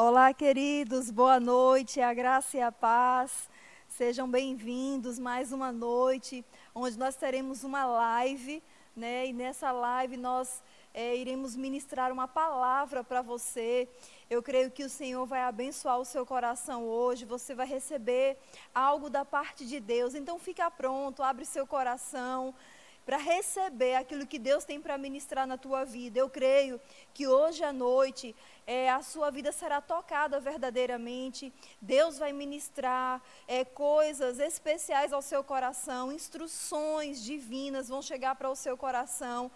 Olá, queridos, boa noite, a graça e a paz. Sejam bem-vindos mais uma noite, onde nós teremos uma live, né? E nessa live nós é, iremos ministrar uma palavra para você. Eu creio que o Senhor vai abençoar o seu coração hoje. Você vai receber algo da parte de Deus. Então fica pronto, abre seu coração para receber aquilo que Deus tem para ministrar na tua vida. Eu creio que hoje à noite é, a sua vida será tocada verdadeiramente. Deus vai ministrar é, coisas especiais ao seu coração, instruções divinas vão chegar para o seu coração.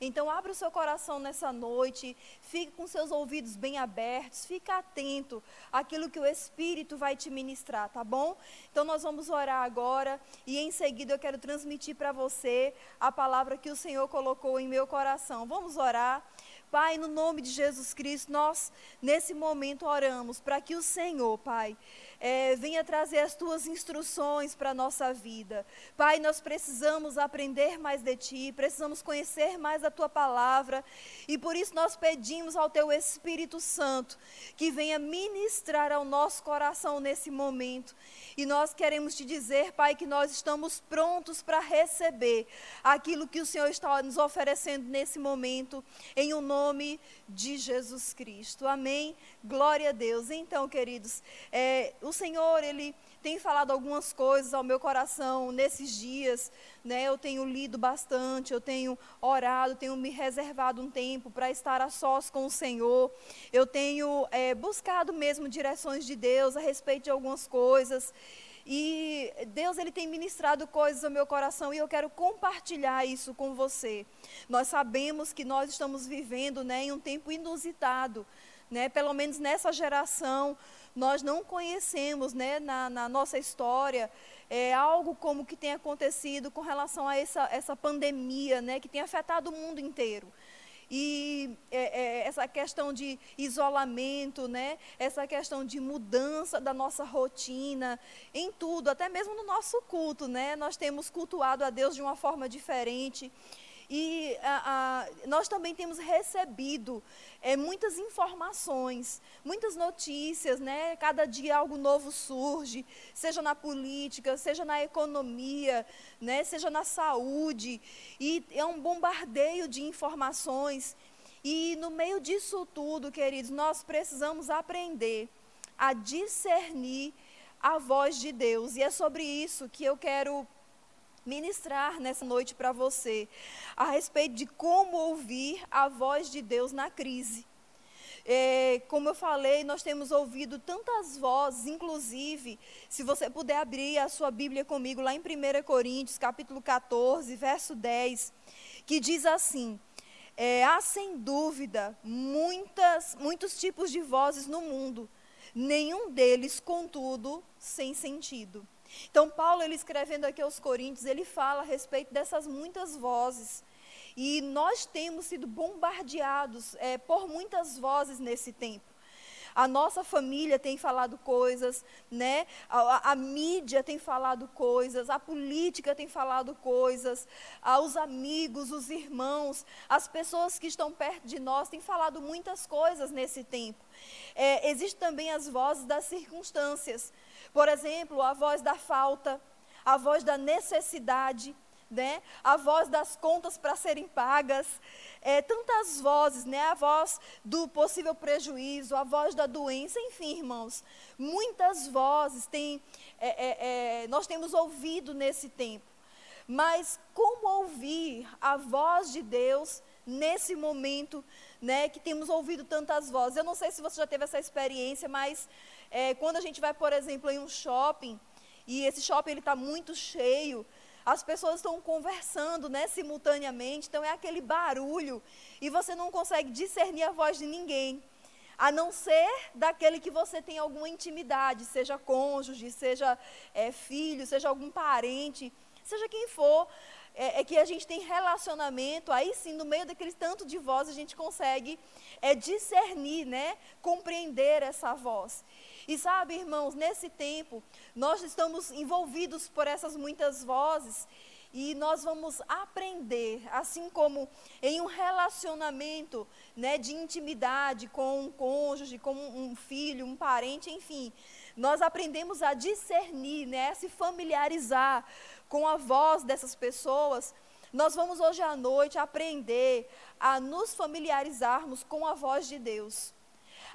Então, abra o seu coração nessa noite, fique com seus ouvidos bem abertos, fique atento àquilo que o Espírito vai te ministrar, tá bom? Então, nós vamos orar agora e em seguida eu quero transmitir para você a palavra que o Senhor colocou em meu coração. Vamos orar. Pai, no nome de Jesus Cristo, nós nesse momento oramos para que o Senhor, Pai, é, venha trazer as tuas instruções para a nossa vida. Pai, nós precisamos aprender mais de ti, precisamos conhecer mais a tua palavra e por isso nós pedimos ao teu Espírito Santo que venha ministrar ao nosso coração nesse momento. E nós queremos te dizer, Pai, que nós estamos prontos para receber aquilo que o Senhor está nos oferecendo nesse momento, em o um nome de Jesus Cristo. Amém. Glória a Deus. Então, queridos, é, o Senhor, Ele tem falado algumas coisas ao meu coração nesses dias, né? Eu tenho lido bastante, eu tenho orado, tenho me reservado um tempo para estar a sós com o Senhor. Eu tenho é, buscado mesmo direções de Deus a respeito de algumas coisas. E Deus ele tem ministrado coisas ao meu coração e eu quero compartilhar isso com você. Nós sabemos que nós estamos vivendo né, em um tempo inusitado né? Pelo menos nessa geração, nós não conhecemos, né, na, na nossa história, é, algo como que tem acontecido com relação a essa, essa pandemia, né, que tem afetado o mundo inteiro. E é, é, essa questão de isolamento, né? essa questão de mudança da nossa rotina, em tudo, até mesmo no nosso culto. Né? Nós temos cultuado a Deus de uma forma diferente. E a, a, nós também temos recebido é, muitas informações, muitas notícias, né? Cada dia algo novo surge, seja na política, seja na economia, né? Seja na saúde. E é um bombardeio de informações. E no meio disso tudo, queridos, nós precisamos aprender a discernir a voz de Deus. E é sobre isso que eu quero ministrar nessa noite para você a respeito de como ouvir a voz de Deus na crise. É, como eu falei, nós temos ouvido tantas vozes, inclusive, se você puder abrir a sua Bíblia comigo, lá em 1 Coríntios, capítulo 14, verso 10, que diz assim: é, há sem dúvida muitas, muitos tipos de vozes no mundo, nenhum deles, contudo, sem sentido. Então, Paulo, ele escrevendo aqui aos Coríntios, ele fala a respeito dessas muitas vozes. E nós temos sido bombardeados é, por muitas vozes nesse tempo. A nossa família tem falado coisas, né? A, a, a, mídia tem falado coisas, a política tem falado coisas, os amigos, os irmãos, as pessoas que estão perto de nós têm falado muitas coisas nesse tempo. É, Existem também as vozes das circunstâncias. Por exemplo, a voz da falta, a voz da necessidade, né? a voz das contas para serem pagas, é, tantas vozes, né? a voz do possível prejuízo, a voz da doença, enfim, irmãos, muitas vozes tem, é, é, é, nós temos ouvido nesse tempo. Mas como ouvir a voz de Deus nesse momento, né, que temos ouvido tantas vozes? Eu não sei se você já teve essa experiência, mas é, quando a gente vai, por exemplo, em um shopping, e esse shopping está muito cheio, as pessoas estão conversando né, simultaneamente, então é aquele barulho, e você não consegue discernir a voz de ninguém, a não ser daquele que você tem alguma intimidade, seja cônjuge, seja é, filho, seja algum parente, seja quem for, é, é, que a gente tem relacionamento, aí sim, no meio daquele tanto de voz, a gente consegue é, discernir, né, compreender essa voz. E sabe, irmãos, nesse tempo, nós estamos envolvidos por essas muitas vozes. e nós vamos aprender, assim como em um relacionamento né, de intimidade com um cônjuge, com um filho, um parente, enfim, nós aprendemos a discernir, né, a se familiarizar com a voz dessas pessoas. Nós vamos hoje à noite aprender a nos familiarizarmos com a voz de Deus,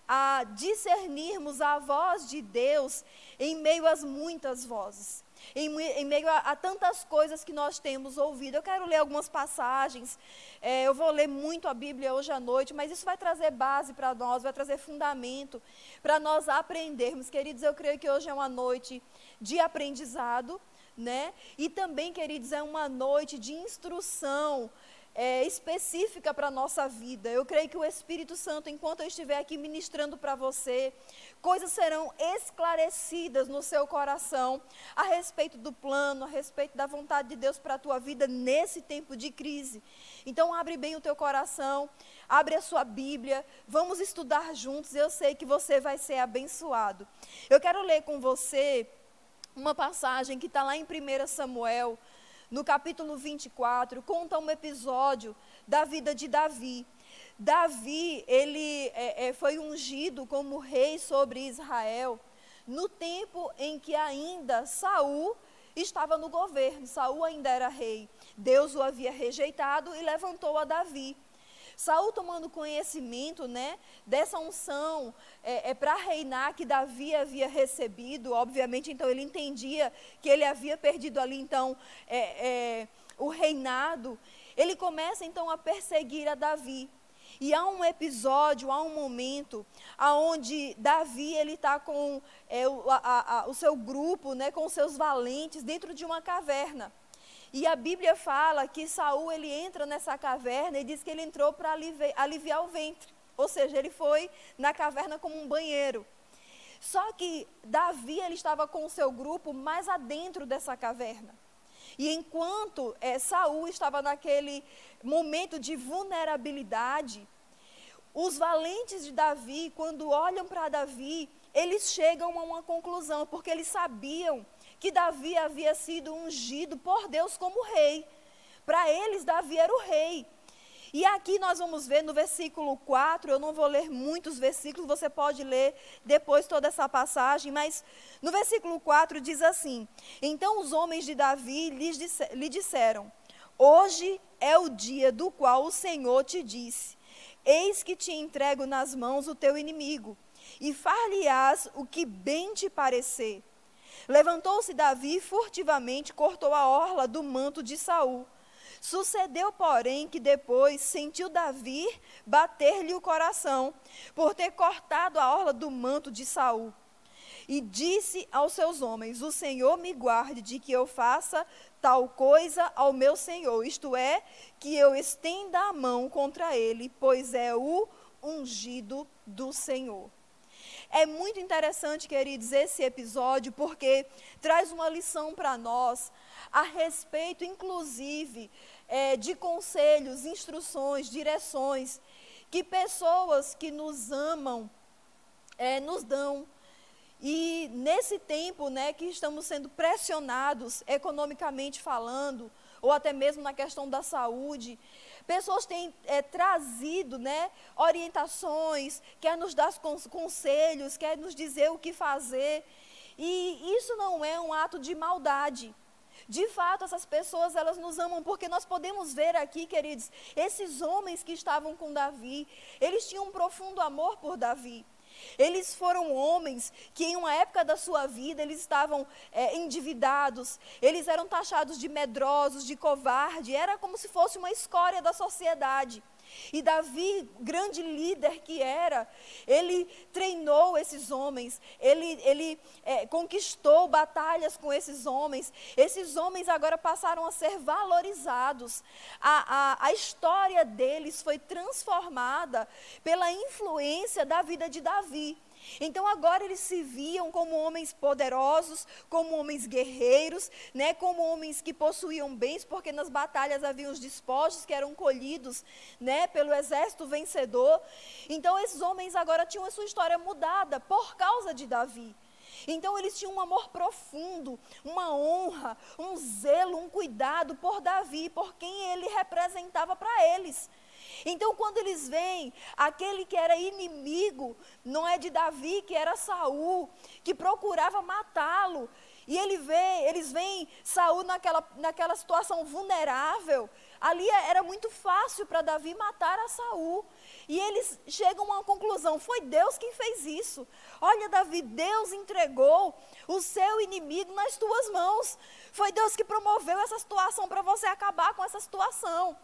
a discernirmos a voz de Deus em meio às muitas vozes em, em meio a, a, tantas coisas que nós temos ouvido. Eu quero ler algumas passagens, é, eu vou ler muito a Bíblia hoje à noite, mas isso vai trazer base para nós, vai trazer fundamento para nós aprendermos. Queridos, eu creio que hoje é uma noite de aprendizado, né? E também, queridos, é uma noite de instrução é, específica para a nossa vida. Eu creio que o Espírito Santo, enquanto eu estiver aqui ministrando para você, coisas serão esclarecidas no seu coração a respeito do plano, a respeito da vontade de Deus para a tua vida nesse tempo de crise. Então, abre bem o teu coração, abre a sua Bíblia, vamos estudar juntos. Eu sei que você vai ser abençoado. Eu quero ler com você uma passagem que está lá em 1 Samuel no capítulo 24, conta um episódio da vida de Davi. Davi, ele é, é, foi ungido como rei sobre Israel no tempo em que ainda Saul estava no governo. Saul ainda era rei. Deus o havia rejeitado e levantou a Davi. Saul tomando conhecimento, né, dessa unção é, é para reinar que Davi havia recebido, obviamente, então ele entendia que ele havia perdido ali então é, é, o reinado. Ele começa então a perseguir a Davi. E há um episódio, há um momento, aonde Davi ele está com é, o, a, a, o seu grupo, né, com seus valentes dentro de uma caverna. E a Bíblia fala que Saul ele entra nessa caverna e diz que ele entrou para aliviar, aliviar o ventre. Ou seja, ele foi na caverna como um banheiro. Só que Davi ele estava com o seu grupo mais adentro dessa caverna. E enquanto é, Saul estava naquele momento de vulnerabilidade, os valentes de Davi, quando olham para Davi, eles chegam a uma conclusão, porque eles sabiam que Davi havia sido ungido por Deus como rei. Para eles, Davi era o rei. E aqui nós vamos ver no versículo 4, eu não vou ler muitos versículos, você pode ler depois toda essa passagem, mas no versículo 4 diz assim: Então os homens de Davi lhe disseram: Hoje é o dia do qual o Senhor te disse: Eis que te entrego nas mãos o teu inimigo, e far-lhe-ás o que bem te parecer. Levantou-se Davi furtivamente, cortou a orla do manto de Saul. Sucedeu, porém, que depois sentiu Davi bater-lhe o coração, por ter cortado a orla do manto de Saul. E disse aos seus homens: O Senhor me guarde de que eu faça tal coisa ao meu Senhor, isto é, que eu estenda a mão contra ele, pois é o ungido do Senhor. É muito interessante, queridos, esse episódio, porque traz uma lição para nós a respeito, inclusive, é, de conselhos, instruções, direções que pessoas que nos amam é, nos dão. E nesse tempo, né, que estamos sendo pressionados economicamente falando, ou até mesmo na questão da saúde, Pessoas têm é, trazido né, orientações, quer nos dar conselhos, quer nos dizer o que fazer. E isso não é um ato de maldade. De fato, essas pessoas, elas nos amam porque nós podemos ver aqui, queridos, esses homens que estavam com Davi, eles tinham um profundo amor por Davi. Eles foram homens que, em uma época da sua vida, eles estavam é, endividados, eles eram taxados de medrosos, de covarde, era como se fosse uma escória da sociedade. E Davi, grande líder que era, ele treinou esses homens, ele, ele é, conquistou batalhas com esses homens. Esses homens agora passaram a ser valorizados. A, a, a história deles foi transformada pela influência da vida de Davi. Então agora eles se viam como homens poderosos, como homens guerreiros, né, como homens que possuíam bens, porque nas batalhas havia os despojos que eram colhidos, né, pelo exército vencedor. Então esses homens agora tinham a sua história mudada por causa de Davi. Então eles tinham um amor profundo, uma honra, um zelo, um cuidado por Davi, por quem ele representava para eles. Então, quando eles veem aquele que era inimigo, não é de Davi, que era Saul, que procurava matá-lo, e ele vê, eles veem Saul naquela, naquela situação vulnerável. Ali era muito fácil para Davi matar a Saul. E eles chegam a uma conclusão: foi Deus quem fez isso. Olha, Davi, Deus entregou o seu inimigo nas tuas mãos. Foi Deus que promoveu essa situação para você acabar com essa situação.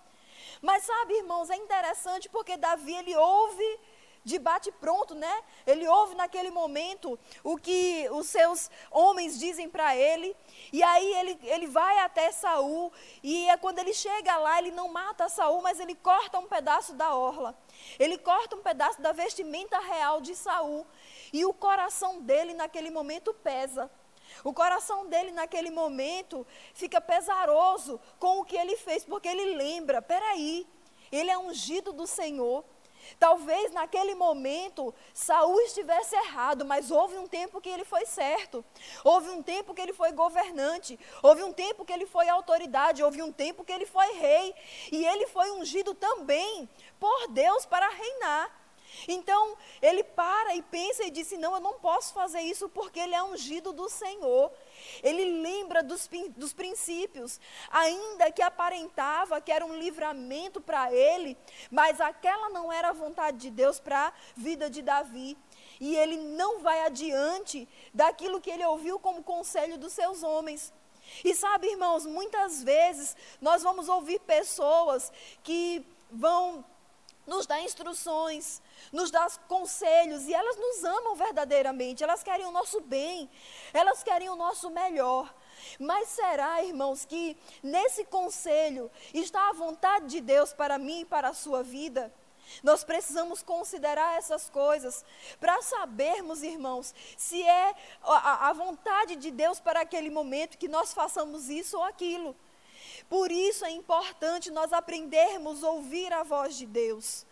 Mas sabe, irmãos, é interessante porque Davi ele ouve de bate pronto, né? Ele ouve naquele momento o que os seus homens dizem para ele, e aí ele, ele vai até Saul, e é quando ele chega lá, ele não mata Saul, mas ele corta um pedaço da orla. Ele corta um pedaço da vestimenta real de Saul, e o coração dele naquele momento pesa. O coração dele naquele momento fica pesaroso com o que ele fez, porque ele lembra, peraí, ele é ungido do Senhor. Talvez naquele momento Saul estivesse errado, mas houve um tempo que ele foi certo. Houve um tempo que ele foi governante, houve um tempo que ele foi autoridade, houve um tempo que ele foi rei, e ele foi ungido também por Deus para reinar. Então, ele para e pensa e disse: Não, eu não posso fazer isso porque ele é ungido do Senhor. Ele lembra dos, dos princípios, ainda que aparentava que era um livramento para ele, mas aquela não era a vontade de Deus para a vida de Davi. E ele não vai adiante daquilo que ele ouviu como conselho dos seus homens. E sabe, irmãos, muitas vezes nós vamos ouvir pessoas que vão nos dar instruções, nos dá conselhos e elas nos amam verdadeiramente, elas querem o nosso bem, elas querem o nosso melhor. Mas será, irmãos, que nesse conselho está a vontade de Deus para mim e para a sua vida? Nós precisamos considerar essas coisas para sabermos, irmãos, se é a, vontade de Deus para aquele momento que nós façamos isso ou aquilo. Por isso é importante nós aprendermos a ouvir a voz de Deus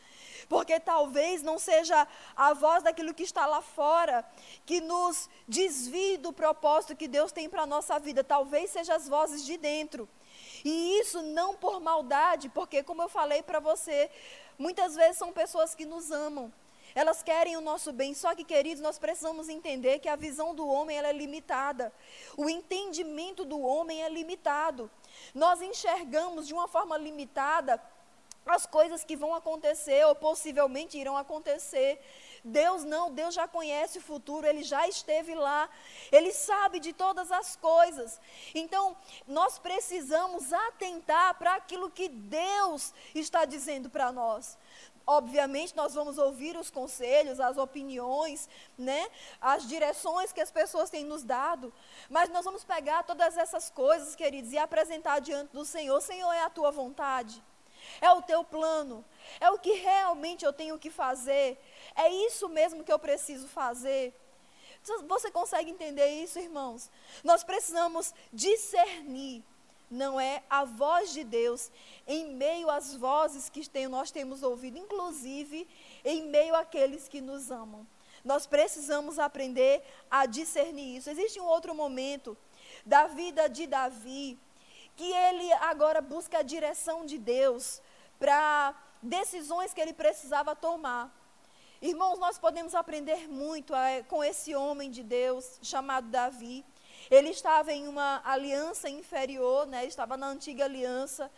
porque talvez não seja a voz daquilo que está lá fora que nos desvie do propósito que Deus tem para a nossa vida, talvez seja as vozes de dentro. E isso não por maldade, porque, como eu falei para você, muitas vezes são pessoas que nos amam. Elas querem o nosso bem, só que, queridos, nós precisamos entender que a visão do homem é limitada. O entendimento do homem é limitado. Nós enxergamos de uma forma limitada as coisas que vão acontecer ou possivelmente irão acontecer. Deus não, Deus já conhece o futuro, Ele já esteve lá, Ele sabe de todas as coisas. Então, nós precisamos atentar para aquilo que Deus está dizendo para nós. Obviamente, nós vamos ouvir os conselhos, as opiniões, né, as direções que as pessoas têm nos dado, mas nós vamos pegar todas essas coisas, queridos, e apresentar diante do Senhor: Senhor, é a tua vontade? É o teu plano? É o que realmente eu tenho que fazer? É isso mesmo que eu preciso fazer? Você consegue entender isso, irmãos? Nós precisamos discernir, não é a voz de Deus em meio às vozes que tem, nós temos ouvido, inclusive em meio àqueles que nos amam. Nós precisamos aprender a discernir isso. Existe um outro momento da vida de Davi que ele agora busca a direção de Deus para decisões que ele precisava tomar. Irmãos, nós podemos aprender muito é, com esse homem de Deus chamado Davi. Ele estava em uma aliança inferior, né? estava na antiga aliança.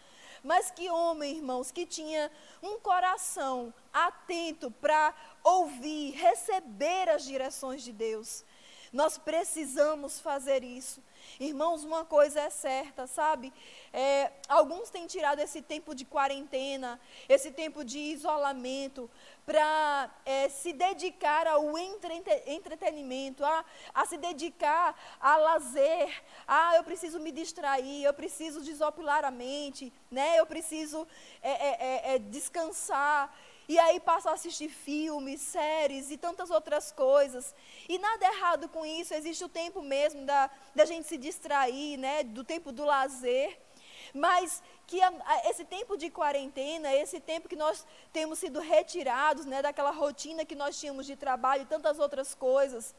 Mas que homem, irmãos, que tinha um coração atento para ouvir, receber as direções de Deus. Nós precisamos fazer isso. Irmãos, uma coisa é certa, sabe? É, alguns têm tirado esse tempo de quarentena, esse tempo de isolamento, para é, se dedicar ao entretenimento, a, a se dedicar a lazer. Ah, eu preciso me distrair, eu preciso desopilar a mente, né? eu preciso é, é, é, é descansar. E aí passa a assistir filmes, séries e tantas outras coisas. E nada errado com isso, existe o tempo mesmo da, da gente se distrair, né? Do tempo do lazer. Mas que a, a, esse tempo de quarentena, esse tempo que nós temos sido retirados né, daquela rotina que nós tínhamos de trabalho e tantas outras coisas,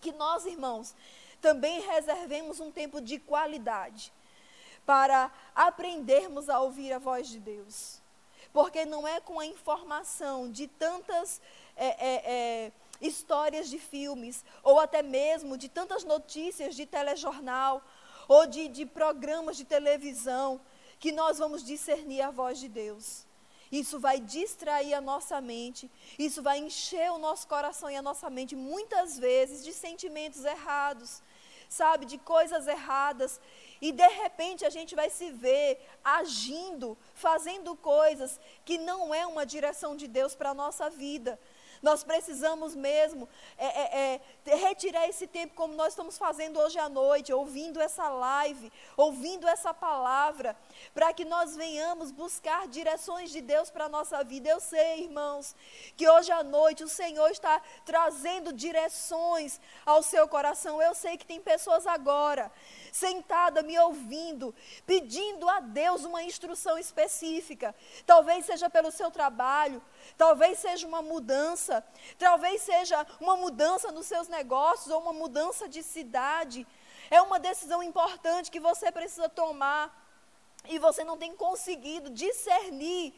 que nós, irmãos, também reservemos um tempo de qualidade para aprendermos a ouvir a voz de Deus. Porque não é com a informação de tantas é, é, é, histórias de filmes, ou até mesmo de tantas notícias de telejornal, ou de, de programas de televisão, que nós vamos discernir a voz de Deus. Isso vai distrair a nossa mente, isso vai encher o nosso coração e a nossa mente muitas vezes de sentimentos errados, sabe, de coisas erradas. E de repente a gente vai se ver agindo, fazendo coisas que não é uma direção de Deus para a nossa vida. Nós precisamos mesmo é, é, é, retirar esse tempo, como nós estamos fazendo hoje à noite, ouvindo essa live, ouvindo essa palavra, para que nós venhamos buscar direções de Deus para a nossa vida. Eu sei, irmãos, que hoje à noite o Senhor está trazendo direções ao seu coração. Eu sei que tem pessoas agora sentada me ouvindo, pedindo a Deus uma instrução específica. Talvez seja pelo seu trabalho, talvez seja uma mudança, talvez seja uma mudança nos seus negócios ou uma mudança de cidade. É uma decisão importante que você precisa tomar e você não tem conseguido discernir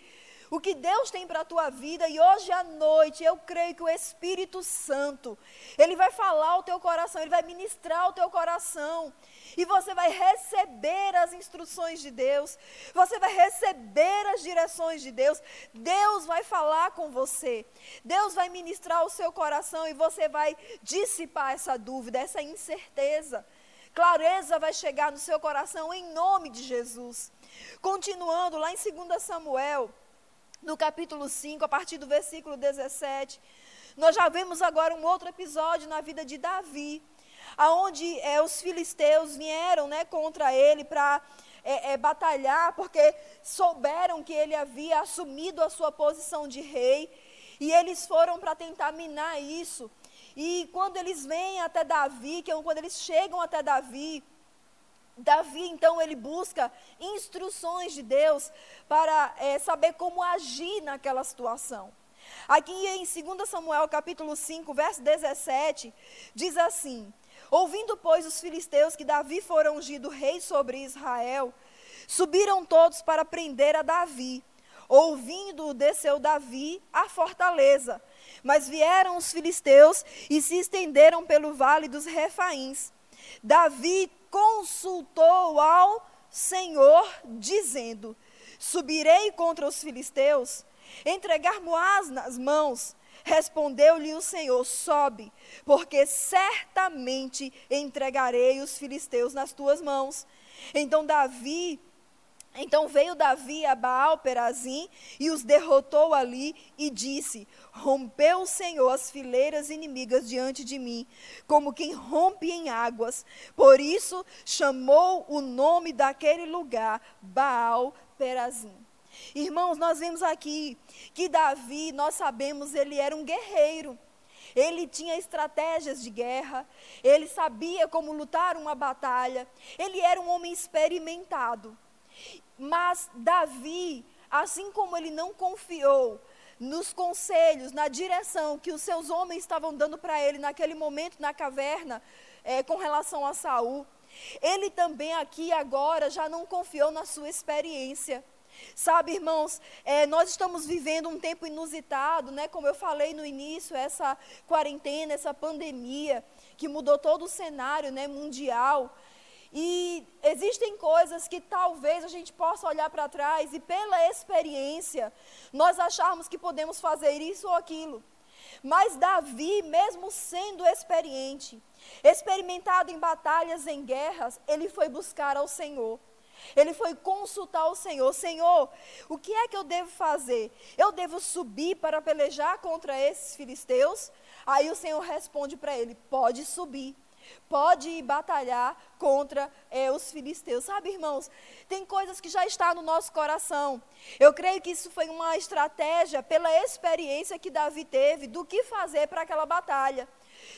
o que Deus tem para a tua vida e hoje à noite eu creio que o Espírito Santo, ele vai falar ao teu coração, ele vai ministrar ao teu coração e você vai receber as instruções de Deus, você vai receber as direções de Deus, Deus vai falar com você, Deus vai ministrar o seu coração e você vai dissipar essa dúvida, essa incerteza. Clareza vai chegar no seu coração em nome de Jesus. Continuando lá em 2 Samuel, no capítulo 5, a partir do versículo 17, nós já vemos agora um outro episódio na vida de Davi aonde é, os filisteus vieram né, contra ele para é, é, batalhar, porque souberam que ele havia assumido a sua posição de rei, e eles foram para tentar minar isso. E quando eles vêm até Davi, que é quando eles chegam até Davi, Davi, então, ele busca instruções de Deus para é, saber como agir naquela situação. Aqui em 2 Samuel, capítulo 5, verso 17, diz assim: Ouvindo, pois, os filisteus que Davi fora ungido rei sobre Israel, subiram todos para prender a Davi. Ouvindo, desceu Davi à fortaleza. Mas vieram os filisteus e se estenderam pelo vale dos Refaíns. Davi consultou ao Senhor, dizendo: Subirei contra os filisteus, entregar-mo-ás nas mãos Respondeu-lhe o Senhor: Sobe, porque certamente entregarei os filisteus nas tuas mãos. Então Davi então veio Davi a Baal Perazim e os derrotou ali e disse: Rompeu o Senhor as fileiras inimigas diante de mim, como quem rompe em águas. Por isso chamou o nome daquele lugar Baal Perazim. Irmãos, nós vimos aqui que Davi, nós sabemos, ele era um guerreiro. Ele tinha estratégias de guerra, ele sabia como lutar uma batalha, ele era um homem experimentado. Mas Davi, assim como ele não confiou nos conselhos, na direção que os seus homens estavam dando para ele naquele momento na caverna, é, com relação a Saul, ele também aqui agora já não confiou na sua experiência. Sabe, irmãos, é, nós estamos vivendo um tempo inusitado, né? Como eu falei no início, essa quarentena, essa pandemia que mudou todo o cenário, né, mundial. E existem coisas que talvez a gente possa olhar para trás e pela experiência nós acharmos que podemos fazer isso ou aquilo. Mas Davi, mesmo sendo experiente, experimentado em batalhas, em guerras, ele foi buscar ao Senhor. Ele foi consultar o Senhor: Senhor, o que é que eu devo fazer? Eu devo subir para pelejar contra esses filisteus? Aí o Senhor responde para ele: Pode subir. Pode ir batalhar contra é, os filisteus. Sabe, irmãos, tem coisas que já estão no nosso coração. Eu creio que isso foi uma estratégia pela experiência que Davi teve do que fazer para aquela batalha.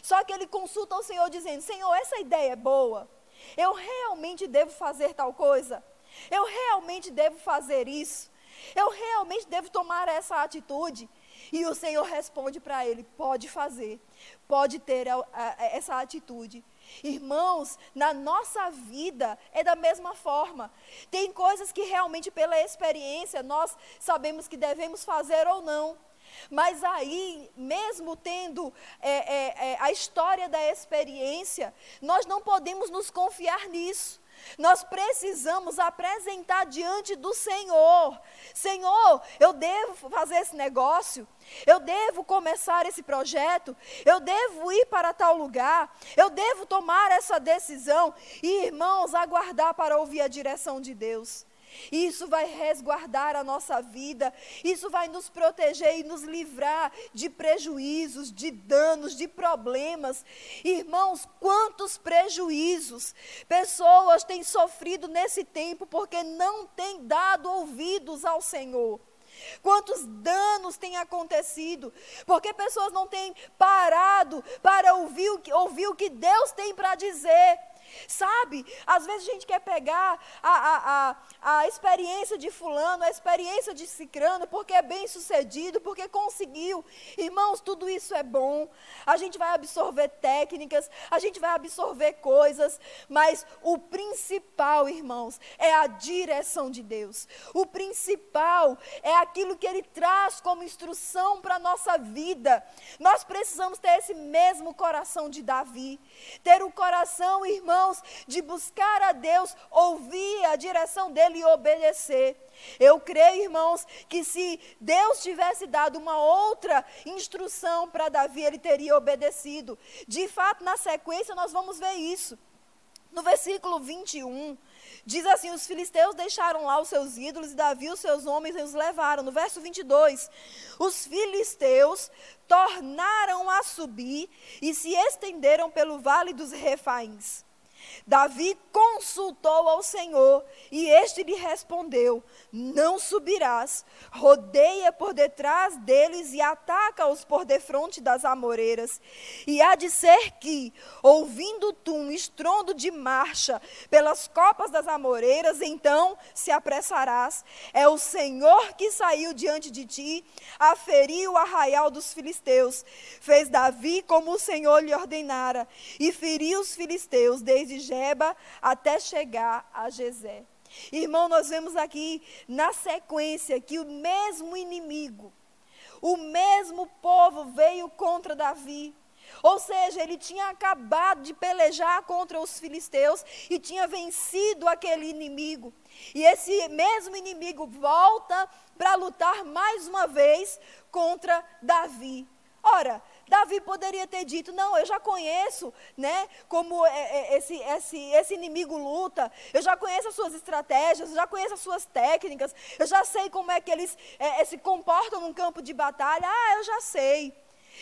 Só que ele consulta o Senhor dizendo: Senhor, essa ideia é boa. Eu realmente devo fazer tal coisa? Eu realmente devo fazer isso? Eu realmente devo tomar essa atitude? E o Senhor responde para ele: pode fazer, pode ter a, a, essa atitude. Irmãos, na nossa vida é da mesma forma. Tem coisas que realmente, pela experiência, nós sabemos que devemos fazer ou não. Mas aí, mesmo tendo é, é, é, a história da experiência, nós não podemos nos confiar nisso. Nós precisamos apresentar diante do Senhor. Senhor, eu devo fazer esse negócio, eu devo começar esse projeto, eu devo ir para tal lugar, eu devo tomar essa decisão e, irmãos, aguardar para ouvir a direção de Deus. Isso vai resguardar a nossa vida, isso vai nos proteger e nos livrar de prejuízos, de danos, de problemas. Irmãos, quantos prejuízos pessoas têm sofrido nesse tempo porque não têm dado ouvidos ao Senhor. Quantos danos têm acontecido? Porque pessoas não têm parado para ouvir o que, ouvir o que Deus tem para dizer. Sabe? Às vezes a gente quer pegar a, a, a, a experiência de fulano, a experiência de cicrano, porque é bem sucedido, porque conseguiu. Irmãos, tudo isso é bom. A gente vai absorver técnicas, a gente vai absorver coisas, mas o principal, irmãos, é a direção de Deus. O principal é aquilo que Ele traz como instrução para a nossa vida. Nós precisamos ter esse mesmo coração de Davi. Ter o coração, irmão, irmãos, de buscar a Deus, ouvir a direção dele e obedecer. Eu creio, irmãos, que se Deus tivesse dado uma outra instrução para Davi, ele teria obedecido. De fato, na sequência, nós vamos ver isso. No versículo 21, diz assim: Os filisteus deixaram lá os seus ídolos e Davi os seus homens e os levaram. No verso 22, os filisteus tornaram a subir e se estenderam pelo vale dos refaíns. Davi consultou ao Senhor e este lhe respondeu: Não subirás, rodeia por detrás deles e ataca-os por defronte das amoreiras. E há de ser que, ouvindo tu um estrondo de marcha pelas copas das amoreiras, então se apressarás. É o Senhor que saiu diante de ti, aferiu o arraial dos filisteus. Fez Davi como o Senhor lhe ordenara, e feriu os filisteus desde Jeba até chegar a Jezé. Irmão, nós vemos aqui na sequência que o mesmo inimigo, o mesmo povo veio contra Davi. Ou seja, ele tinha acabado de pelejar contra os filisteus e tinha vencido aquele inimigo. E esse mesmo inimigo volta para lutar mais uma vez contra Davi. Ora, Davi poderia ter dito: Não, eu já conheço, né? Como é, é, esse, esse, esse inimigo luta, eu já conheço as suas estratégias, eu já conheço as suas técnicas, eu já sei como é que eles é, se comportam num campo de batalha. Ah, eu já sei.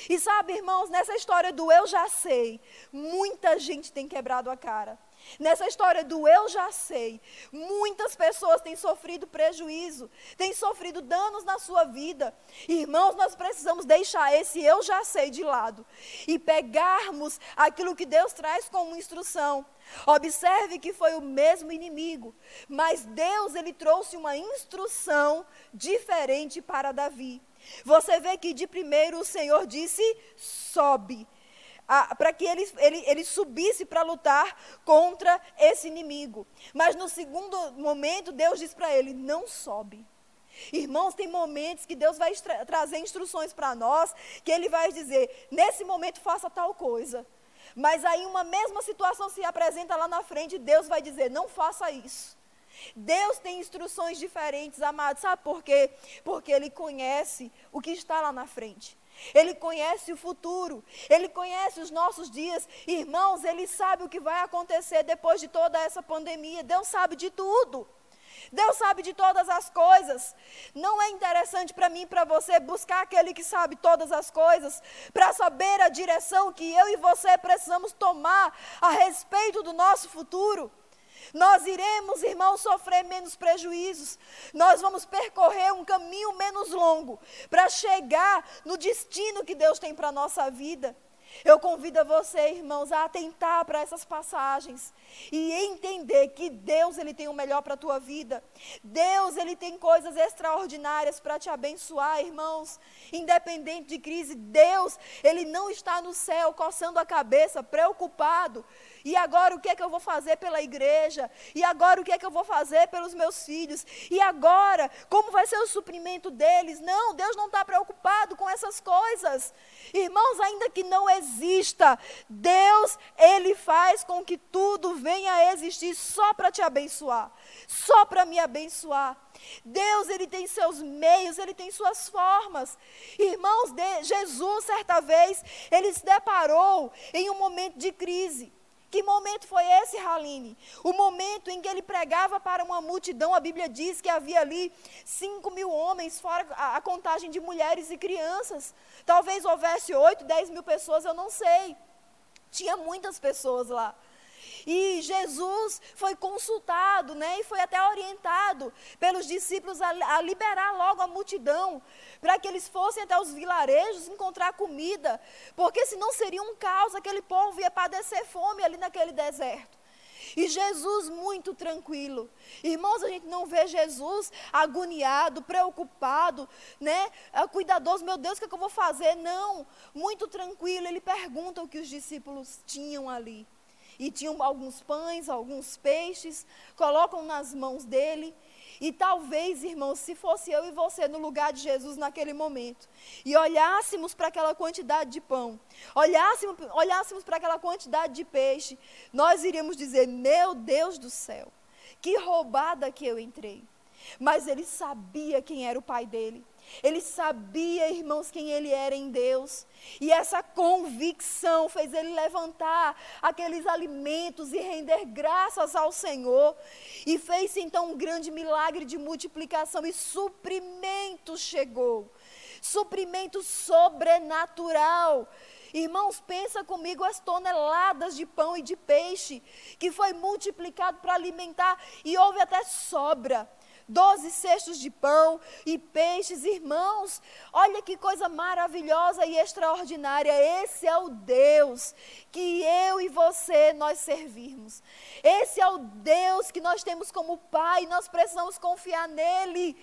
E sabe, irmãos, nessa história do eu já sei, muita gente tem quebrado a cara. Nessa história do eu já sei, muitas pessoas têm sofrido prejuízo, têm sofrido danos na sua vida. Irmãos, nós precisamos deixar esse eu já sei de lado e pegarmos aquilo que Deus traz como instrução. Observe que foi o mesmo inimigo, mas Deus ele trouxe uma instrução diferente para Davi. Você vê que de primeiro o Senhor disse: sobe para que ele, ele, ele subisse para lutar contra esse inimigo. Mas no segundo momento, Deus diz para ele: não sobe. Irmãos, tem momentos que Deus vai tra trazer instruções para nós, que Ele vai dizer: nesse momento faça tal coisa. Mas aí uma mesma situação se apresenta lá na frente, Deus vai dizer: não faça isso. Deus tem instruções diferentes, amados. Sabe por quê? Porque Ele conhece o que está lá na frente. Ele conhece o futuro, Ele conhece os nossos dias. Irmãos, Ele sabe o que vai acontecer depois de toda essa pandemia. Deus sabe de tudo. Deus sabe de todas as coisas. Não é interessante para mim e para você buscar aquele que sabe todas as coisas, para saber a direção que eu e você precisamos tomar a respeito do nosso futuro? Nós iremos, irmãos, sofrer menos prejuízos. Nós vamos percorrer um caminho menos longo para chegar no destino que Deus tem para a nossa vida. Eu convido você, irmãos, a atentar para essas passagens e entender que Deus ele tem o melhor para a tua vida. Deus ele tem coisas extraordinárias para te abençoar, irmãos. Independente de crise, Deus ele não está no céu coçando a cabeça, preocupado e agora o que é que eu vou fazer pela igreja? E agora o que é que eu vou fazer pelos meus filhos? E agora, como vai ser o suprimento deles? Não, Deus não está preocupado com essas coisas. Irmãos, ainda que não exista, Deus, Ele faz com que tudo venha a existir só para te abençoar, só para me abençoar. Deus, Ele tem seus meios, Ele tem suas formas. Irmãos, de, Jesus, certa vez, Ele se deparou em um momento de crise. Que momento foi esse, Haline? O momento em que ele pregava para uma multidão. A Bíblia diz que havia ali 5 mil homens, fora a, a contagem de mulheres e crianças. Talvez houvesse 8, 10 mil pessoas, eu não sei. Tinha muitas pessoas lá. E Jesus foi consultado, né, e foi até orientado pelos discípulos a, a liberar logo a multidão, para que eles fossem até os vilarejos encontrar comida, porque senão seria um caos, aquele povo ia padecer fome ali naquele deserto. E Jesus muito tranquilo. Irmãos, a gente não vê Jesus agoniado, preocupado, né? É cuidadoso, meu Deus, o que, é que eu vou fazer? Não, muito tranquilo. Ele pergunta o que os discípulos tinham ali e tinham alguns pães, alguns peixes, colocam nas mãos dele. E talvez, irmãos, se fosse eu e você no lugar de Jesus naquele momento, e olhássemos para aquela quantidade de pão, olhássemos, olhássemos para aquela quantidade de peixe, nós iríamos dizer: Meu Deus do céu, que roubada que eu entrei. Mas ele sabia quem era o pai dele. Ele sabia, irmãos, quem ele era em Deus. E essa convicção fez ele levantar aqueles alimentos e render graças ao Senhor. E fez então um grande milagre de multiplicação e suprimento chegou. Suprimento sobrenatural. Irmãos, pensa comigo as toneladas de pão e de peixe que foi multiplicado para alimentar e houve até sobra doze cestos de pão e peixes, irmãos. Olha que coisa maravilhosa e extraordinária. Esse é o Deus que eu e você nós servirmos. Esse é o Deus que nós temos como Pai, nós precisamos confiar nele.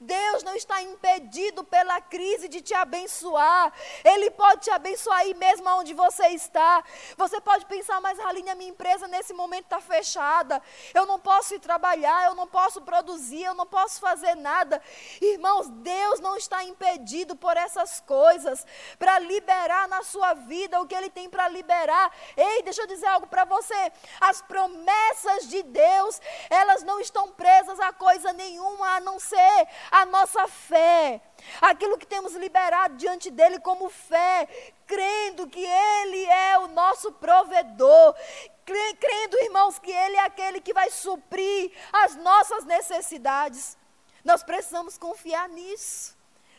Deus não está impedido pela crise de te abençoar. Ele pode te abençoar aí mesmo onde você está. Você pode pensar, mas Aline, a minha empresa nesse momento está fechada. Eu não posso ir trabalhar, eu não posso produzir, eu não posso fazer nada. Irmãos, Deus não está impedido por essas coisas para liberar na sua vida o que Ele tem para liberar Ei, deixa eu dizer algo para você. As promessas de Deus, elas não estão presas a coisa nenhuma a não ser a nossa fé. Aquilo que temos liberado diante dele como fé, crendo que ele é o nosso provedor, crendo, irmãos, que ele é aquele que vai suprir as nossas necessidades. Nós precisamos confiar nisso.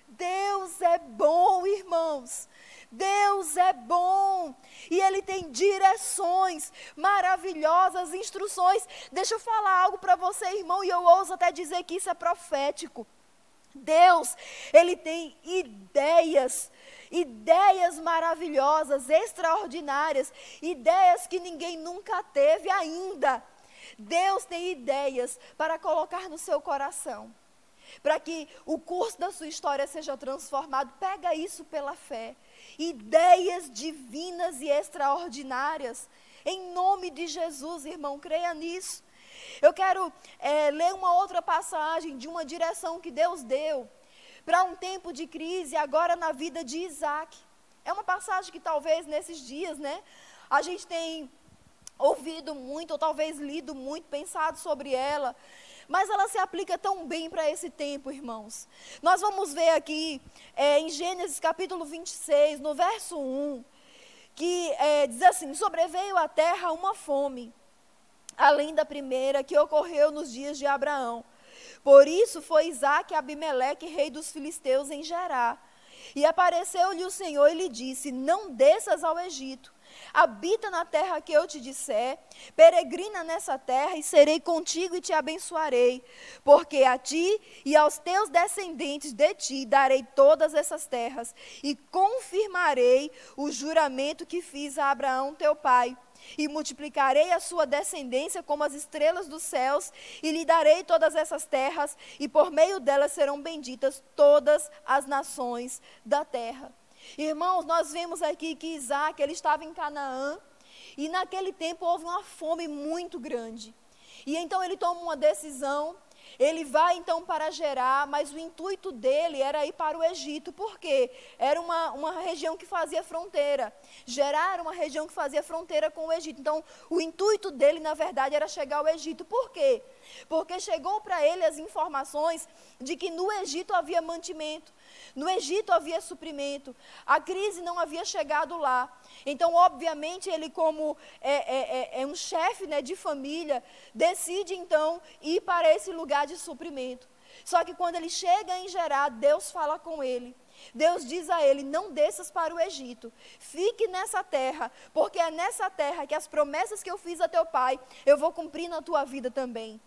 Deus é bom, irmãos. Deus é bom e Ele tem direções maravilhosas, instruções. Deixa eu falar algo para você, irmão, e eu ouso até dizer que isso é profético. Deus, Ele tem ideias, ideias maravilhosas, extraordinárias, ideias que ninguém nunca teve ainda. Deus tem ideias para colocar no seu coração, para que o curso da sua história seja transformado. Pega isso pela fé ideias divinas e extraordinárias. Em nome de Jesus, irmão, creia nisso. Eu quero é, ler uma outra passagem de uma direção que Deus deu para um tempo de crise, agora na vida de Isaac. É uma passagem que talvez nesses dias, né, a gente tem ouvido muito, ou talvez lido muito, pensado sobre ela mas ela se aplica tão bem para esse tempo, irmãos. Nós vamos ver aqui é, em Gênesis capítulo 26, no verso 1, que é, diz assim: Sobreveio à terra uma fome, além da primeira que ocorreu nos dias de Abraão. Por isso foi Isaac Abimeleque, rei dos filisteus, em Gerar. E apareceu-lhe o Senhor e lhe disse: Não desças ao Egito habita na terra que eu te disser, peregrina nessa terra e serei contigo e te abençoarei, porque a ti e aos teus descendentes de ti darei todas essas terras e confirmarei o juramento que fiz a Abraão teu pai. E multiplicarei a sua descendência como as estrelas dos céus, e lhe darei todas essas terras, e por meio delas serão benditas todas as nações da terra. Irmãos, nós vemos aqui que Isaac, ele estava em Canaã, e naquele tempo houve uma fome muito grande. E então ele toma uma decisão, ele vai então para Gerar, mas o intuito dele era ir para o Egito, porque era uma, uma região que fazia fronteira. Gerar era uma região que fazia fronteira com o Egito. Então, o intuito dele, na verdade, era chegar ao Egito. Por quê? Porque chegou para ele as informações de que no Egito havia mantimento. No Egito havia suprimento, a crise não havia chegado lá. Então, obviamente, ele, como é, é, é, é um chefe né, de família, decide então ir para esse lugar de suprimento. Só que quando ele chega em Gerar, Deus fala com ele. Deus diz a ele: Não desças para o Egito, fique nessa terra, porque é nessa terra que as promessas que eu fiz a teu pai, eu vou cumprir na tua vida também.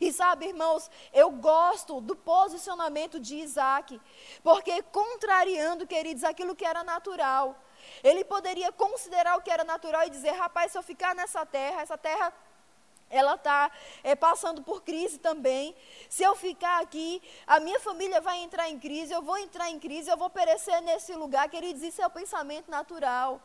E sabe, irmãos, eu gosto do posicionamento de Isaac, porque contrariando, queridos, aquilo que era natural, ele poderia considerar o que era natural e dizer: rapaz, se eu ficar nessa terra, essa terra ela está é, passando por crise também. Se eu ficar aqui, a minha família vai entrar em crise, eu vou entrar em crise, eu vou perecer nesse lugar. Queridos, isso é o pensamento natural.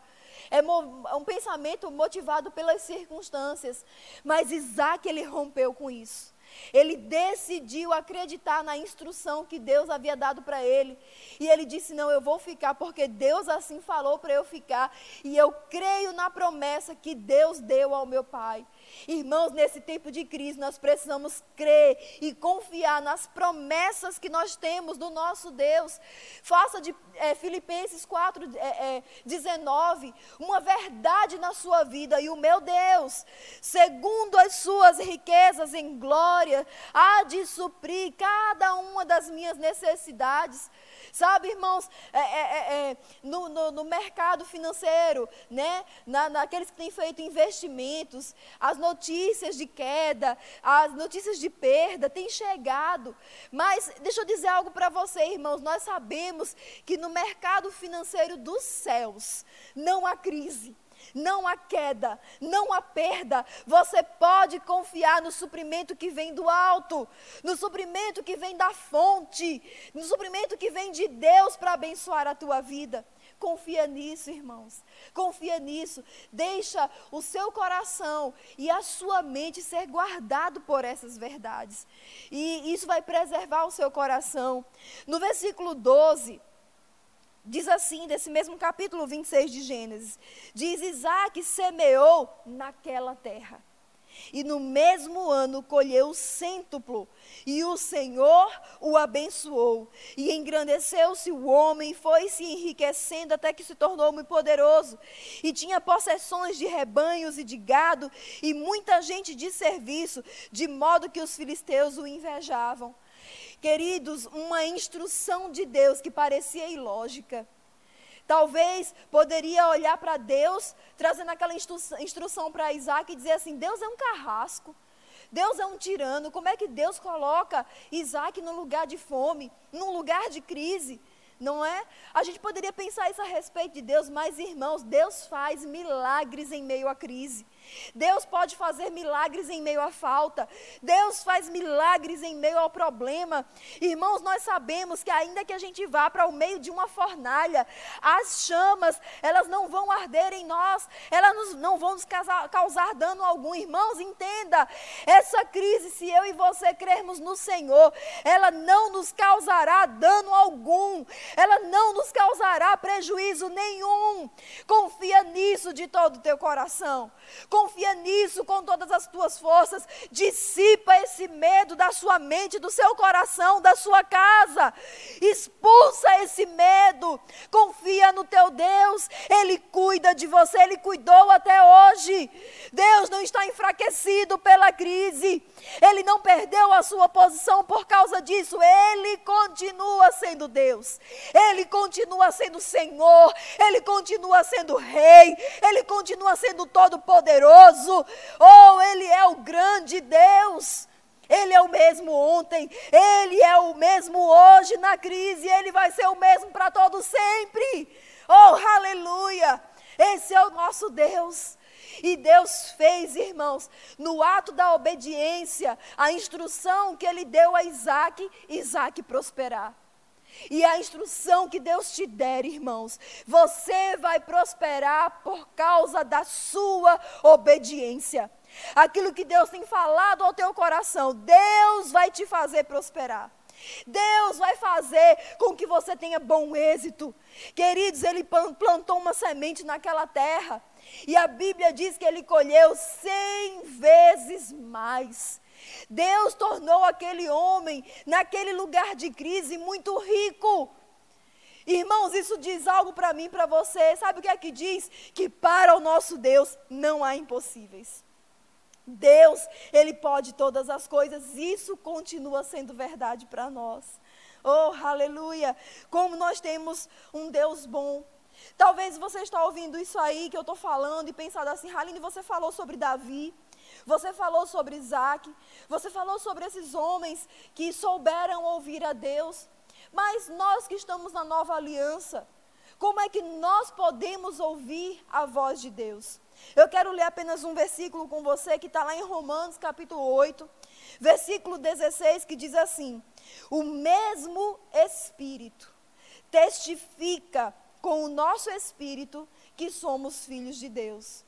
É, é um pensamento motivado pelas circunstâncias. Mas Isaac, ele rompeu com isso. Ele decidiu acreditar na instrução que Deus havia dado para ele. E ele disse: Não, eu vou ficar, porque Deus assim falou para eu ficar. E eu creio na promessa que Deus deu ao meu pai. Irmãos, nesse tempo de crise, nós precisamos crer e confiar nas promessas que nós temos do nosso Deus. Faça de é, Filipenses 4, é, é, 19 uma verdade na sua vida. E o meu Deus, segundo as suas riquezas em glória, há de suprir cada uma das minhas necessidades Sabe, irmãos, é, é, é, é, no, no, no, mercado financeiro, né, na, naqueles que têm feito investimentos, as notícias de queda, as notícias de perda têm chegado. Mas deixa eu dizer algo para você, irmãos, nós sabemos que no mercado financeiro dos céus não há crise não há queda, não há perda. Você pode confiar no suprimento que vem do alto, no suprimento que vem da fonte, no suprimento que vem de Deus para abençoar a tua vida. Confia nisso, irmãos. Confia nisso. Deixa o seu coração e a sua mente ser guardado por essas verdades. E isso vai preservar o seu coração. No versículo 12, Diz assim, desse mesmo capítulo 26 de Gênesis: Diz Isaac semeou naquela terra. E no mesmo ano colheu cêntuplo, e o Senhor o abençoou. E engrandeceu-se o homem, foi se enriquecendo até que se tornou muito poderoso. E tinha possessões de rebanhos e de gado, e muita gente de serviço, de modo que os filisteus o invejavam. Queridos, uma instrução de Deus que parecia ilógica. Talvez poderia olhar para Deus, trazendo aquela instrução para Isaac e dizer assim: Deus é um carrasco. Deus é um tirano. Como é que Deus coloca Isaac num lugar de fome, num lugar de crise? Não é? A gente poderia pensar isso a respeito de Deus, mas irmãos, Deus faz milagres em meio à crise. Deus pode fazer milagres em meio à falta. Deus faz milagres em meio ao problema. Irmãos, nós sabemos que ainda que a gente vá para o meio de uma fornalha, as chamas, elas não vão arder em nós, elas não vão nos causar, causar dano algum. Irmãos, entenda, essa crise, se eu e você crermos no Senhor, ela não nos causará dano algum, ela não nos causará prejuízo nenhum. Confia nisso de todo o teu coração. Confia nisso com todas as tuas forças. Dissipa esse medo da sua mente, do seu coração, da sua casa. Expulsa esse medo. Confia no teu Deus. Ele cuida de você, ele cuidou até hoje. Deus não está enfraquecido pela crise, ele não perdeu a sua posição por causa disso, ele continua sendo Deus, ele continua sendo Senhor, ele continua sendo Rei, ele continua sendo Todo-Poderoso, ou oh, ele é o grande Deus. Ele é o mesmo ontem, ele é o mesmo hoje na crise, ele vai ser o mesmo para todos sempre. Oh, aleluia! Esse é o nosso Deus. E Deus fez, irmãos, no ato da obediência, a instrução que ele deu a Isaac, Isaac prosperar. E a instrução que Deus te der, irmãos, você vai prosperar por causa da sua obediência. Aquilo que Deus tem falado ao teu coração, Deus vai te fazer prosperar. Deus vai fazer com que você tenha bom êxito. Queridos, ele plantou uma semente naquela terra. E a Bíblia diz que ele colheu cem vezes mais. Deus tornou aquele homem, naquele lugar de crise, muito rico. Irmãos, isso diz algo para mim, para você. Sabe o que é que diz? Que para o nosso Deus não há impossíveis. Deus, Ele pode todas as coisas, isso continua sendo verdade para nós. Oh, aleluia! Como nós temos um Deus bom. Talvez você está ouvindo isso aí que eu estou falando e pensando assim, Haline, você falou sobre Davi, você falou sobre Isaac, você falou sobre esses homens que souberam ouvir a Deus. Mas nós que estamos na nova aliança, como é que nós podemos ouvir a voz de Deus? Eu quero ler apenas um versículo com você que está lá em Romanos capítulo 8, versículo 16, que diz assim: O mesmo Espírito testifica com o nosso espírito que somos filhos de Deus.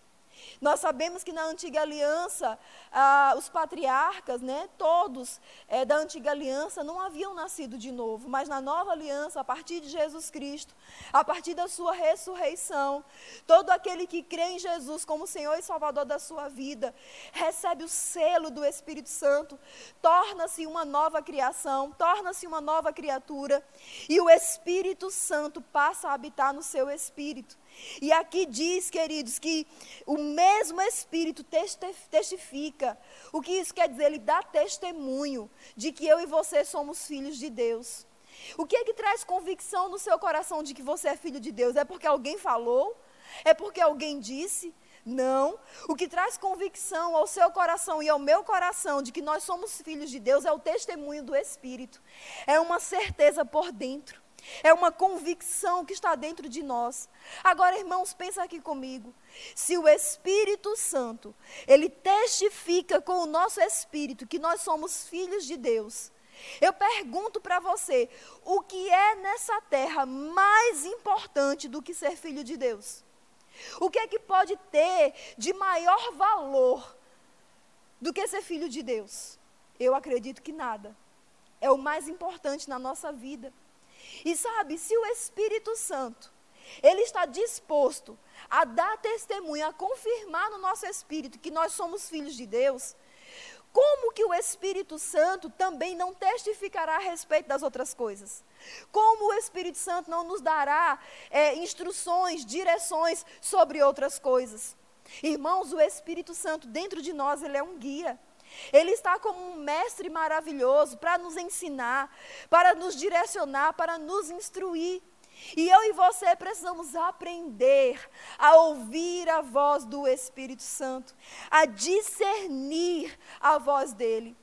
Nós sabemos que na antiga aliança, ah, os patriarcas, né, todos é, da antiga aliança, não haviam nascido de novo, mas na nova aliança, a partir de Jesus Cristo, a partir da sua ressurreição, todo aquele que crê em Jesus como Senhor e Salvador da sua vida, recebe o selo do Espírito Santo, torna-se uma nova criação, torna-se uma nova criatura, e o Espírito Santo passa a habitar no seu espírito. E aqui diz, queridos, que o mesmo Espírito testifica. O que isso quer dizer? Ele dá testemunho de que eu e você somos filhos de Deus. O que é que traz convicção no seu coração de que você é filho de Deus? É porque alguém falou? É porque alguém disse? Não. O que traz convicção ao seu coração e ao meu coração de que nós somos filhos de Deus é o testemunho do Espírito. É uma certeza por dentro. É uma convicção que está dentro de nós. Agora, irmãos, pensa aqui comigo. Se o Espírito Santo, ele testifica com o nosso espírito que nós somos filhos de Deus, eu pergunto para você, o que é nessa terra mais importante do que ser filho de Deus? O que é que pode ter de maior valor do que ser filho de Deus? Eu acredito que nada. É o mais importante na nossa vida. E sabe, se o Espírito Santo, ele está disposto a dar testemunho, a confirmar no nosso espírito que nós somos filhos de Deus, como que o Espírito Santo também não testificará a respeito das outras coisas? Como o Espírito Santo não nos dará é, instruções, direções sobre outras coisas? Irmãos, o Espírito Santo dentro de nós, ele é um guia. Ele está como um mestre maravilhoso para nos ensinar, para nos direcionar, para nos instruir. E eu e você precisamos aprender a ouvir a voz do Espírito Santo, a discernir a voz dele.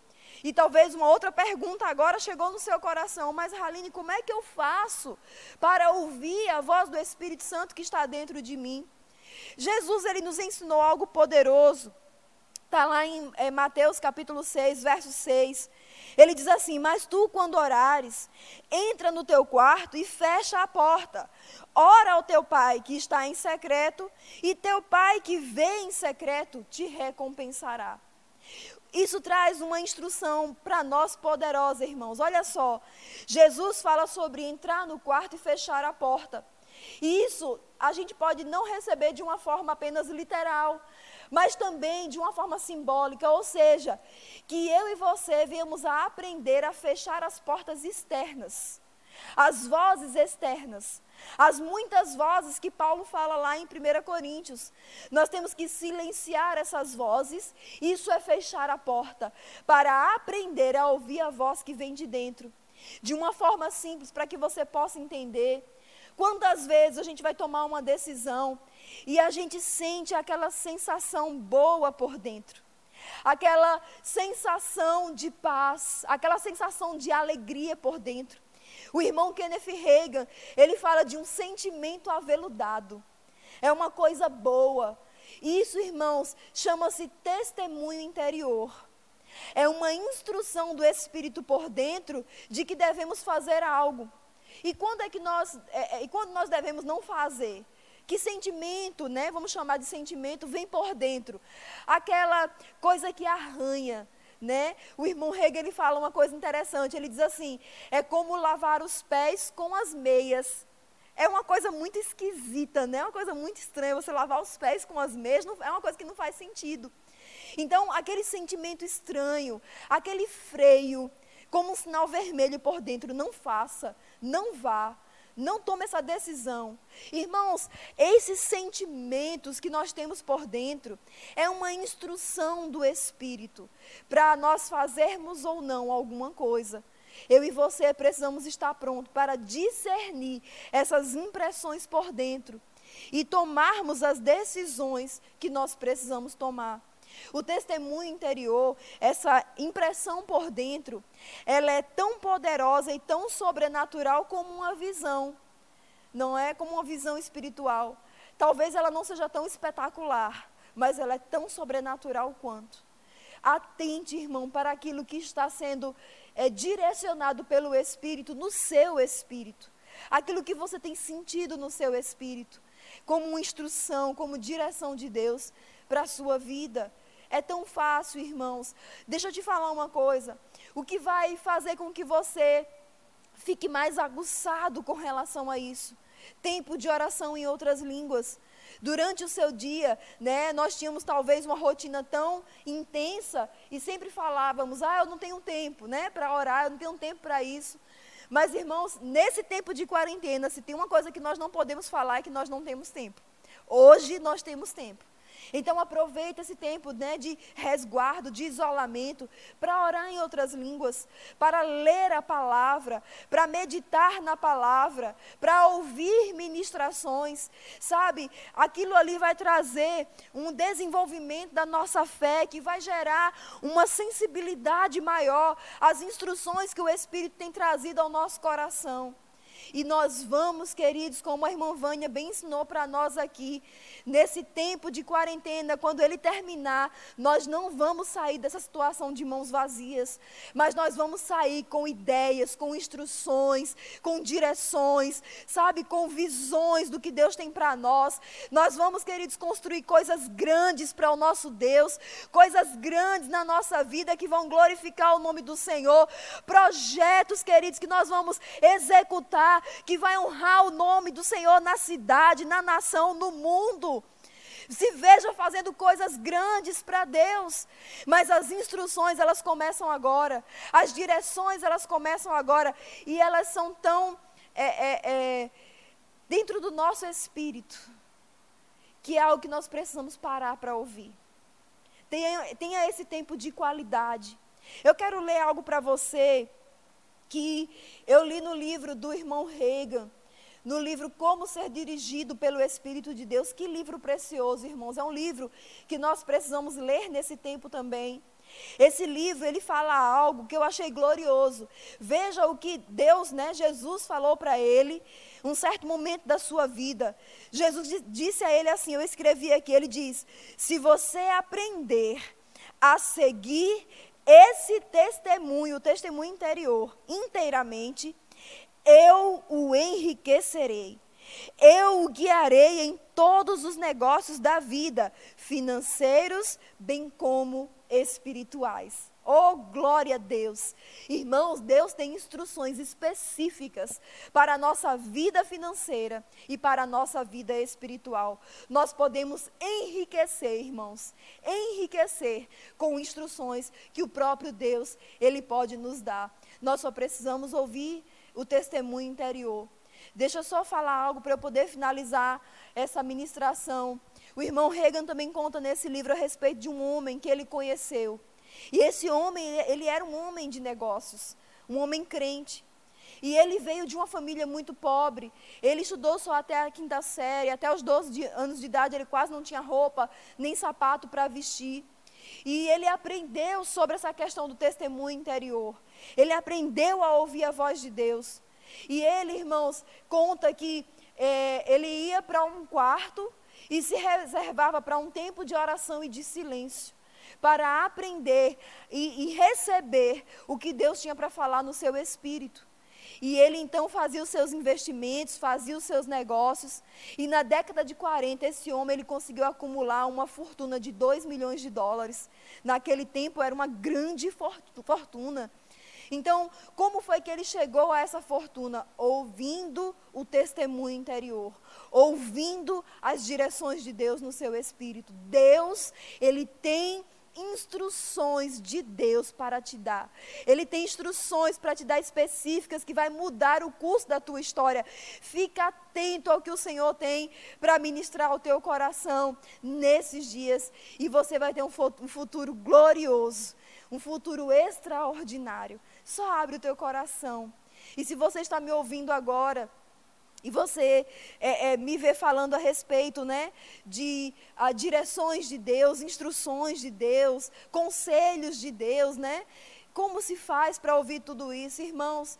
E talvez uma outra pergunta agora chegou no seu coração, mas Haline, como é que eu faço para ouvir a voz do Espírito Santo que está dentro de mim? Jesus ele nos ensinou algo poderoso. Está lá em é, Mateus capítulo 6, verso 6. Ele diz assim: Mas tu, quando orares, entra no teu quarto e fecha a porta. Ora ao teu pai que está em secreto, e teu pai que vê em secreto te recompensará. Isso traz uma instrução para nós poderosa, irmãos. Olha só, Jesus fala sobre entrar no quarto e fechar a porta. E isso a gente pode não receber de uma forma apenas literal, mas também de uma forma simbólica, ou seja, que eu e você viemos a aprender a fechar as portas externas. As vozes externas, as muitas vozes que Paulo fala lá em 1 Coríntios. Nós temos que silenciar essas vozes, isso é fechar a porta, para aprender a ouvir a voz que vem de dentro. De uma forma simples, para que você possa entender. Quantas vezes a gente vai tomar uma decisão e a gente sente aquela sensação boa por dentro, aquela sensação de paz, aquela sensação de alegria por dentro. O irmão Kenneth Reagan, ele fala de um sentimento aveludado. É uma coisa boa. Isso, irmãos, chama-se testemunho interior. É uma instrução do Espírito por dentro de que devemos fazer algo. E quando é que nós, é, é, e quando nós devemos não fazer? Que sentimento, né? Vamos chamar de sentimento, vem por dentro. Aquela coisa que arranha, né? O irmão Hegel ele fala uma coisa interessante. Ele diz assim: é como lavar os pés com as meias. É uma coisa muito esquisita, né? É uma coisa muito estranha você lavar os pés com as meias. Não, é uma coisa que não faz sentido. Então, aquele sentimento estranho, aquele freio, como um sinal vermelho por dentro, não faça, não vá. Não tome essa decisão. Irmãos, esses sentimentos que nós temos por dentro é uma instrução do Espírito para nós fazermos ou não alguma coisa. Eu e você precisamos estar prontos para discernir essas impressões por dentro e tomarmos as decisões que nós precisamos tomar. O testemunho interior, essa impressão por dentro, ela é tão poderosa e tão sobrenatural como uma visão. Não é como uma visão espiritual. Talvez ela não seja tão espetacular, mas ela é tão sobrenatural quanto. Atente, irmão, para aquilo que está sendo é, direcionado pelo Espírito, no seu espírito. Aquilo que você tem sentido no seu espírito, como uma instrução, como direção de Deus para a sua vida. É tão fácil, irmãos. Deixa eu te falar uma coisa. O que vai fazer com que você fique mais aguçado com relação a isso? Tempo de oração em outras línguas. Durante o seu dia, né, nós tínhamos talvez uma rotina tão intensa e sempre falávamos: "Ah, eu não tenho tempo, né, para orar, eu não tenho tempo para isso". Mas irmãos, nesse tempo de quarentena, se tem uma coisa que nós não podemos falar é que nós não temos tempo. Hoje nós temos tempo. Então aproveita esse tempo né, de resguardo, de isolamento, para orar em outras línguas, para ler a palavra, para meditar na palavra, para ouvir ministrações. Sabe, aquilo ali vai trazer um desenvolvimento da nossa fé, que vai gerar uma sensibilidade maior às instruções que o Espírito tem trazido ao nosso coração. E nós vamos, queridos, como a irmã Vânia bem ensinou para nós aqui, nesse tempo de quarentena, quando ele terminar, nós não vamos sair dessa situação de mãos vazias, mas nós vamos sair com ideias, com instruções, com direções, sabe, com visões do que Deus tem para nós. Nós vamos, queridos, construir coisas grandes para o nosso Deus, coisas grandes na nossa vida que vão glorificar o nome do Senhor, projetos, queridos, que nós vamos executar que vai honrar o nome do Senhor na cidade, na nação, no mundo. Se veja fazendo coisas grandes para Deus. Mas as instruções, elas começam agora. As direções, elas começam agora. E elas são tão é, é, é, dentro do nosso espírito. Que é algo que nós precisamos parar para ouvir. Tenha, tenha esse tempo de qualidade. Eu quero ler algo para você que eu li no livro do irmão Reagan, no livro Como Ser Dirigido pelo Espírito de Deus. Que livro precioso, irmãos. É um livro que nós precisamos ler nesse tempo também. Esse livro, ele fala algo que eu achei glorioso. Veja o que Deus, né, Jesus falou para ele, um certo momento da sua vida. Jesus disse a ele assim, eu escrevi aqui, ele diz: "Se você aprender a seguir esse testemunho, o testemunho interior, inteiramente, eu o enriquecerei. Eu o guiarei em todos os negócios da vida, financeiros, bem como espirituais. Oh, glória a Deus! Irmãos, Deus tem instruções específicas para a nossa vida financeira e para a nossa vida espiritual. Nós podemos enriquecer, irmãos, enriquecer com instruções que o próprio Deus, Ele pode nos dar. Nós só precisamos ouvir o testemunho interior. Deixa eu só falar algo para eu poder finalizar essa ministração. O irmão Reagan também conta nesse livro a respeito de um homem que ele conheceu. E esse homem, ele era um homem de negócios, um homem crente. E ele veio de uma família muito pobre. Ele estudou só até a quinta série, até os 12 anos de idade ele quase não tinha roupa, nem sapato para vestir. E ele aprendeu sobre essa questão do testemunho interior. Ele aprendeu a ouvir a voz de Deus. E ele, irmãos, conta que é, ele ia para um quarto e se reservava para um tempo de oração e de silêncio, para aprender e, e receber o que Deus tinha para falar no seu espírito. E ele então fazia os seus investimentos, fazia os seus negócios. E na década de 40, esse homem ele conseguiu acumular uma fortuna de 2 milhões de dólares. Naquele tempo era uma grande fortuna. Então, como foi que ele chegou a essa fortuna? Ouvindo o testemunho interior, ouvindo as direções de Deus no seu espírito. Deus, ele tem instruções de Deus para te dar. Ele tem instruções para te dar específicas que vai mudar o curso da tua história. Fica atento ao que o Senhor tem para ministrar ao teu coração nesses dias e você vai ter um futuro glorioso, um futuro extraordinário. Só abre o teu coração. E se você está me ouvindo agora, e você é, é, me vê falando a respeito né, de a, direções de Deus, instruções de Deus, conselhos de Deus, né? Como se faz para ouvir tudo isso, irmãos?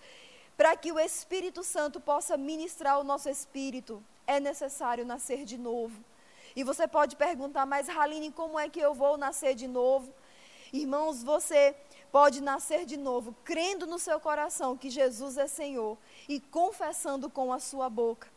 Para que o Espírito Santo possa ministrar o nosso espírito, é necessário nascer de novo. E você pode perguntar, mas Haline, como é que eu vou nascer de novo? Irmãos, você pode nascer de novo, crendo no seu coração que Jesus é Senhor e confessando com a sua boca.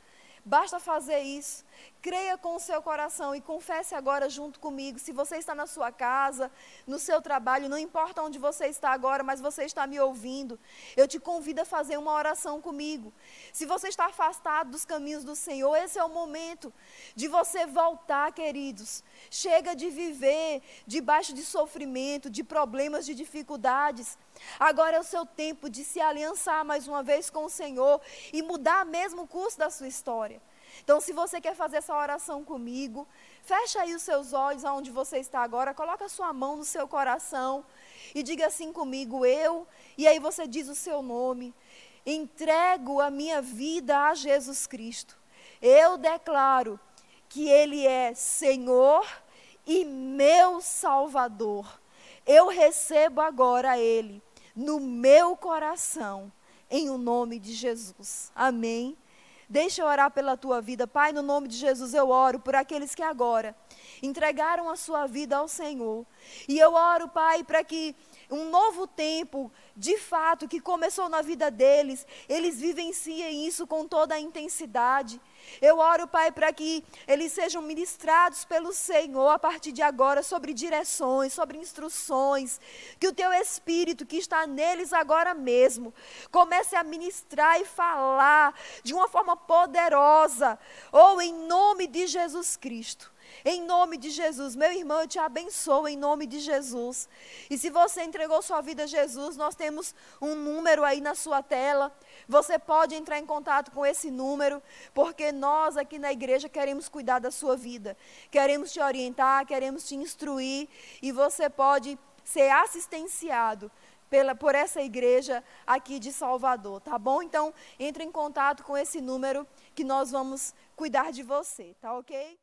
Basta fazer isso. Creia com o seu coração e confesse agora junto comigo. Se você está na sua casa, no seu trabalho, não importa onde você está agora, mas você está me ouvindo, eu te convido a fazer uma oração comigo. Se você está afastado dos caminhos do Senhor, esse é o momento de você voltar, queridos. Chega de viver debaixo de sofrimento, de problemas, de dificuldades. Agora é o seu tempo de se aliançar mais uma vez com o Senhor e mudar mesmo o curso da sua história. Então, se você quer fazer essa oração comigo, fecha aí os seus olhos aonde você está agora, coloca a sua mão no seu coração e diga assim comigo, eu, e aí você diz o seu nome. Entrego a minha vida a Jesus Cristo. Eu declaro que Ele é Senhor e meu Salvador. Eu recebo agora Ele no meu coração, em o nome de Jesus. Amém. Deixa eu orar pela tua vida. Pai, no nome de Jesus eu oro por aqueles que agora entregaram a sua vida ao Senhor. E eu oro, Pai, para que um novo tempo, de fato, que começou na vida deles, eles vivenciem isso com toda a intensidade. Eu oro, Pai, para que eles sejam ministrados pelo Senhor a partir de agora sobre direções, sobre instruções, que o teu Espírito que está neles agora mesmo comece a ministrar e falar de uma forma poderosa, ou em nome de Jesus Cristo. Em nome de Jesus, meu irmão, eu te abençoo em nome de Jesus. E se você entregou sua vida a Jesus, nós temos um número aí na sua tela. Você pode entrar em contato com esse número, porque nós aqui na igreja queremos cuidar da sua vida. Queremos te orientar, queremos te instruir e você pode ser assistenciado pela, por essa igreja aqui de Salvador, tá bom? Então, entre em contato com esse número que nós vamos cuidar de você, tá ok?